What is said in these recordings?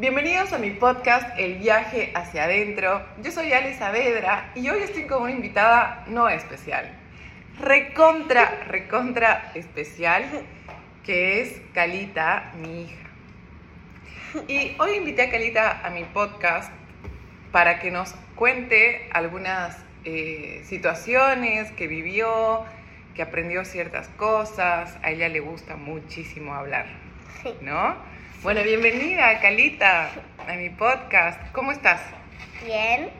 Bienvenidos a mi podcast El viaje hacia adentro. Yo soy Ale Saavedra y hoy estoy con una invitada no especial, recontra, recontra especial, que es Calita, mi hija. Y hoy invité a Calita a mi podcast para que nos cuente algunas eh, situaciones que vivió, que aprendió ciertas cosas. A ella le gusta muchísimo hablar, ¿no? Bueno, bienvenida, Calita, a mi podcast. ¿Cómo estás? Bien.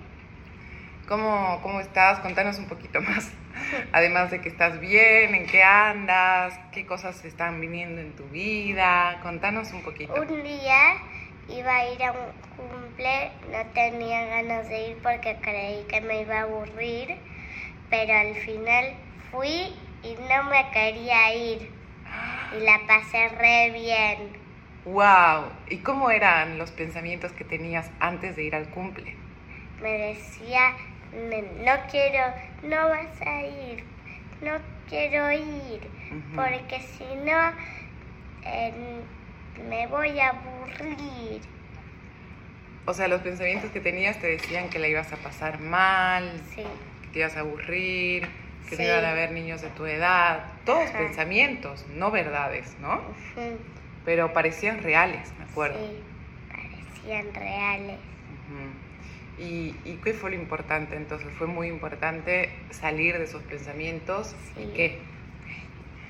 ¿Cómo, ¿Cómo estás? Contanos un poquito más. Además de que estás bien, en qué andas, qué cosas están viniendo en tu vida. Contanos un poquito. Un día iba a ir a un cumple, no tenía ganas de ir porque creí que me iba a aburrir, pero al final fui y no me quería ir. Y la pasé re bien. ¡Wow! ¿Y cómo eran los pensamientos que tenías antes de ir al cumple? Me decía, no quiero, no vas a ir, no quiero ir, porque si no me voy a aburrir. O sea, los pensamientos que tenías te decían que la ibas a pasar mal, sí. que te ibas a aburrir, que no iban a haber niños de tu edad. Todos pensamientos, no verdades, ¿no? Pero parecían reales, me acuerdo. Sí, parecían reales. ¿Y, qué fue lo importante entonces? ¿Fue muy importante salir de esos pensamientos y qué?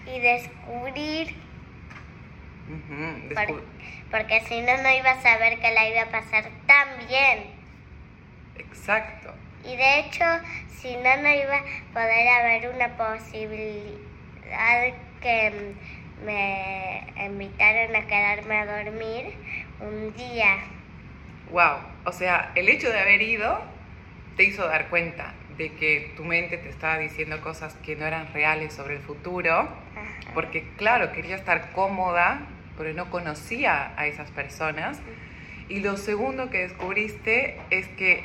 Y descubrir. porque, si no, no iba a saber que la iba a pasar tan bien. Exacto. Y de hecho, si no, no iba a poder haber una posibilidad que me invitaron a quedarme a dormir un día. Wow, o sea, el hecho de haber ido te hizo dar cuenta de que tu mente te estaba diciendo cosas que no eran reales sobre el futuro, porque claro, quería estar cómoda, pero no conocía a esas personas. Y lo segundo que descubriste es que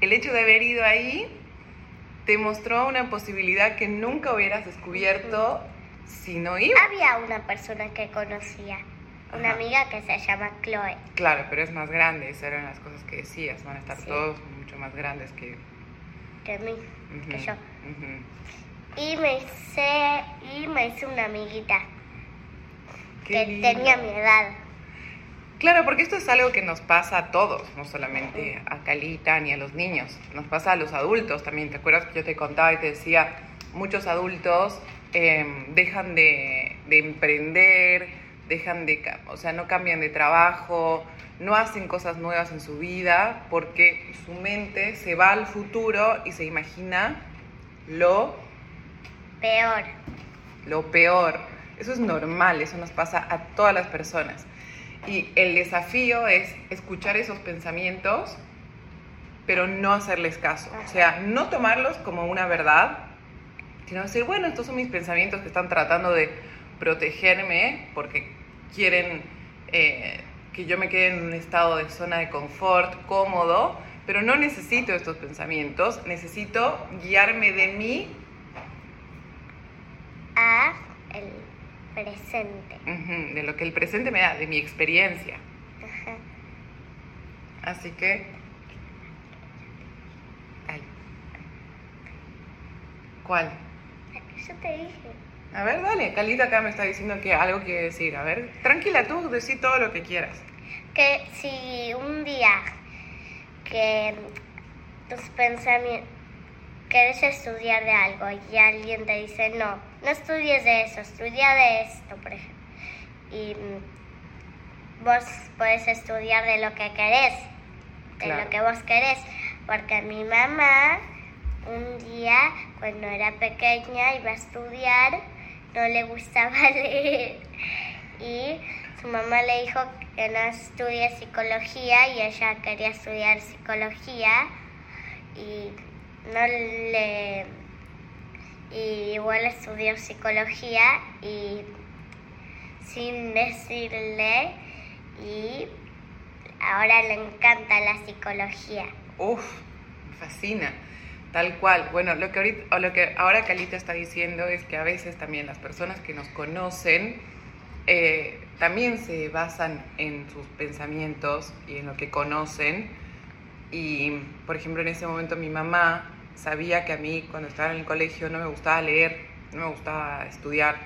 el hecho de haber ido ahí te mostró una posibilidad que nunca hubieras descubierto si no iba. Había una persona que conocía, una amiga que se llama Chloe. Claro, pero es más grande, esas eran las cosas que decías, van a estar todos mucho más grandes que... Que mí, que yo. Y me hice, y me hice una amiguita que tenía mi edad. Claro, porque esto es algo que nos pasa a todos, no solamente a Calita ni a los niños, nos pasa a los adultos también. ¿Te acuerdas que yo te contaba y te decía, muchos adultos Em, dejan de, emprender, dejan de, o sea, no cambian de trabajo, no hacen cosas nuevas en su vida porque su mente se va al futuro y se imagina lo peor. Lo peor. Eso es normal, eso nos pasa a todas las personas. Y el desafío es escuchar esos pensamientos, pero no hacerles caso. O sea, no tomarlos como una verdad, sino decir, bueno, estos son mis pensamientos que están tratando de protegerme porque quieren eh, que yo me quede en un estado de zona de confort, cómodo, pero no necesito estos pensamientos, necesito guiarme de mí a el presente. de lo que el presente me da, de mi experiencia. Así que... ¿Cuál? Yo te dije. A ver, dale. Calita acá me está diciendo que algo quiere decir. A ver, tranquila tú, decí todo lo que quieras. Que si un día que tus pensamientos quieres estudiar de algo y alguien te dice no, no estudies de eso, estudia de esto, por ejemplo. Y vos puedes estudiar de lo que querés, de lo que vos querés, porque mi mamá un día, cuando era pequeña, iba a estudiar, no le gustaba leer y su mamá le dijo que no estudie psicología y ella quería estudiar psicología y no le y igual estudió psicología y sin decirle y ahora le encanta la psicología. Uf, fascina. Tal cual. Bueno, lo que, ahorita, lo que ahora Calita está diciendo es que a veces también las personas que nos conocen eh, también se basan en sus pensamientos y en lo que conocen. Y, por ejemplo, en ese momento mi mamá sabía que a mí cuando estaba en el colegio no me gustaba leer, no me gustaba estudiar.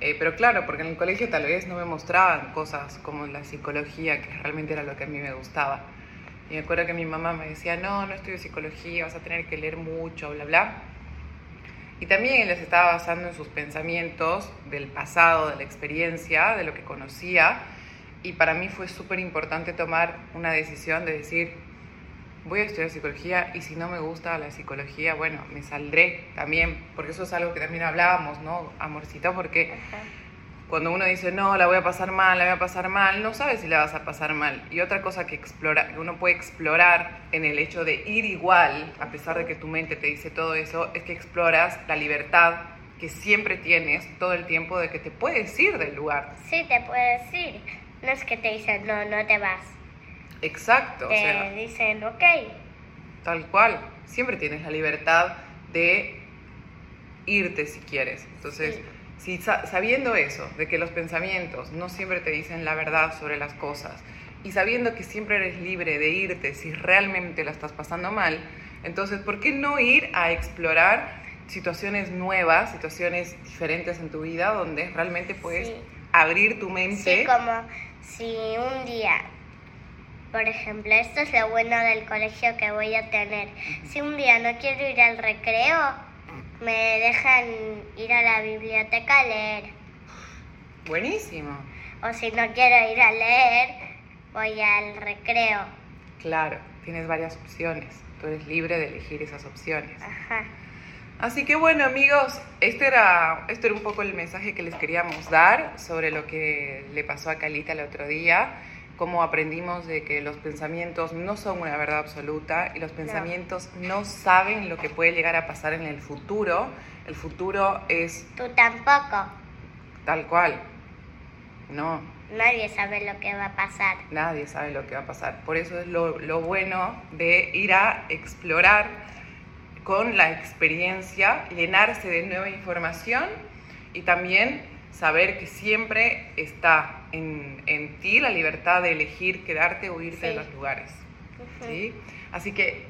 Eh, pero claro, porque en el colegio tal vez no me mostraban cosas como la psicología, que realmente era lo que a mí me gustaba. Y me acuerdo que mi mamá me decía, no, no estudio psicología, vas a tener que leer mucho, bla, bla. Y también se estaba basando en sus pensamientos del pasado, de la experiencia, de lo que conocía. Y para mí fue súper importante tomar una decisión de decir, voy a estudiar psicología y si no me gusta la psicología, bueno, me saldré también, porque eso es algo que también hablábamos, ¿no, amorcito? Porque cuando uno dice, no, la voy a pasar mal, la voy a pasar mal, no sabes si la vas a pasar mal. Y otra cosa que, explora, que uno puede explorar en el hecho de ir igual, a pesar de que tu mente te dice todo eso, es que exploras la libertad que siempre tienes todo el tiempo de que te puedes ir del lugar. Sí, te puedes ir. No es que te dicen, no, no te vas. Exacto. Te o sea, dicen, ok. Tal cual. Siempre tienes la libertad de irte si quieres. Entonces, Sí. Si sa- sabiendo eso, de que los pensamientos no siempre te dicen la verdad sobre las cosas, y sabiendo que siempre eres libre de irte si realmente la estás pasando mal, entonces, ¿por qué no ir a explorar situaciones nuevas, situaciones diferentes en tu vida, donde realmente puedes Sí. abrir tu mente? Sí, como si un día, por ejemplo, esto es lo bueno del colegio que voy a tener. Si un día no quiero ir al recreo, me dejan ir a la biblioteca a leer. Buenísimo. O si no quiero ir a leer, voy al recreo. Claro, tienes varias opciones. Tú eres libre de elegir esas opciones. Ajá. Así que bueno amigos, este era, este era un poco el mensaje que les queríamos dar sobre lo que le pasó a Calita el otro día, cómo aprendimos de que los pensamientos no son una verdad absoluta y los pensamientos no saben lo que puede llegar a pasar en el futuro. El futuro es Tú tampoco. tal cual. No, Nadie sabe lo que va a pasar. Nadie sabe lo que va a pasar. Por eso es lo, lo bueno de ir a explorar con la experiencia, llenarse de nueva información y también saber que siempre está en, en ti la libertad de elegir quedarte o irte de Sí. los lugares. ¿sí? Así que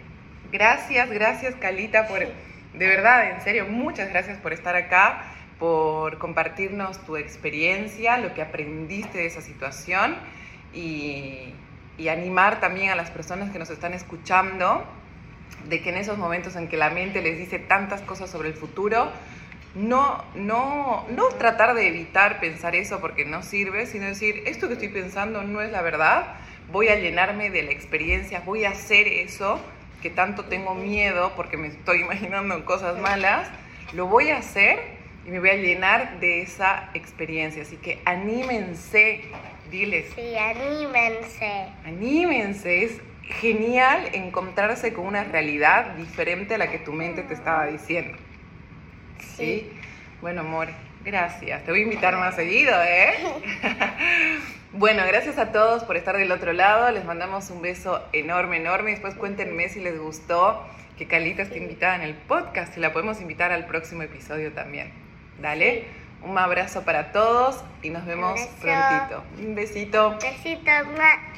gracias, gracias Calita por, de verdad, en serio, muchas gracias por estar acá, por compartirnos tu experiencia, lo que aprendiste de esa situación y, y animar también a las personas que nos están escuchando de que en esos momentos en que la mente les dice tantas cosas sobre el futuro, no, no, no tratar de evitar pensar eso porque no sirve, sino decir, esto que estoy pensando no es la verdad, voy a llenarme de la experiencia, voy a hacer eso que tanto tengo miedo porque me estoy imaginando cosas malas, lo voy a hacer y me voy a llenar de esa experiencia. Así que anímense, diles, Sí, anímense. Anímense, es genial encontrarse con una realidad diferente a la que tu mente te estaba diciendo. ¿Sí? Bueno, amor, gracias. Te voy a invitar más seguido, ¿eh? bueno, gracias a todos por estar del otro lado. Les mandamos un beso enorme, enorme. Después cuéntenme si les gustó que Calita esté invitada en el podcast y la podemos invitar al próximo episodio también. Dale. Un abrazo para todos y nos vemos Abrazo. prontito. Un besito. Besito, ma.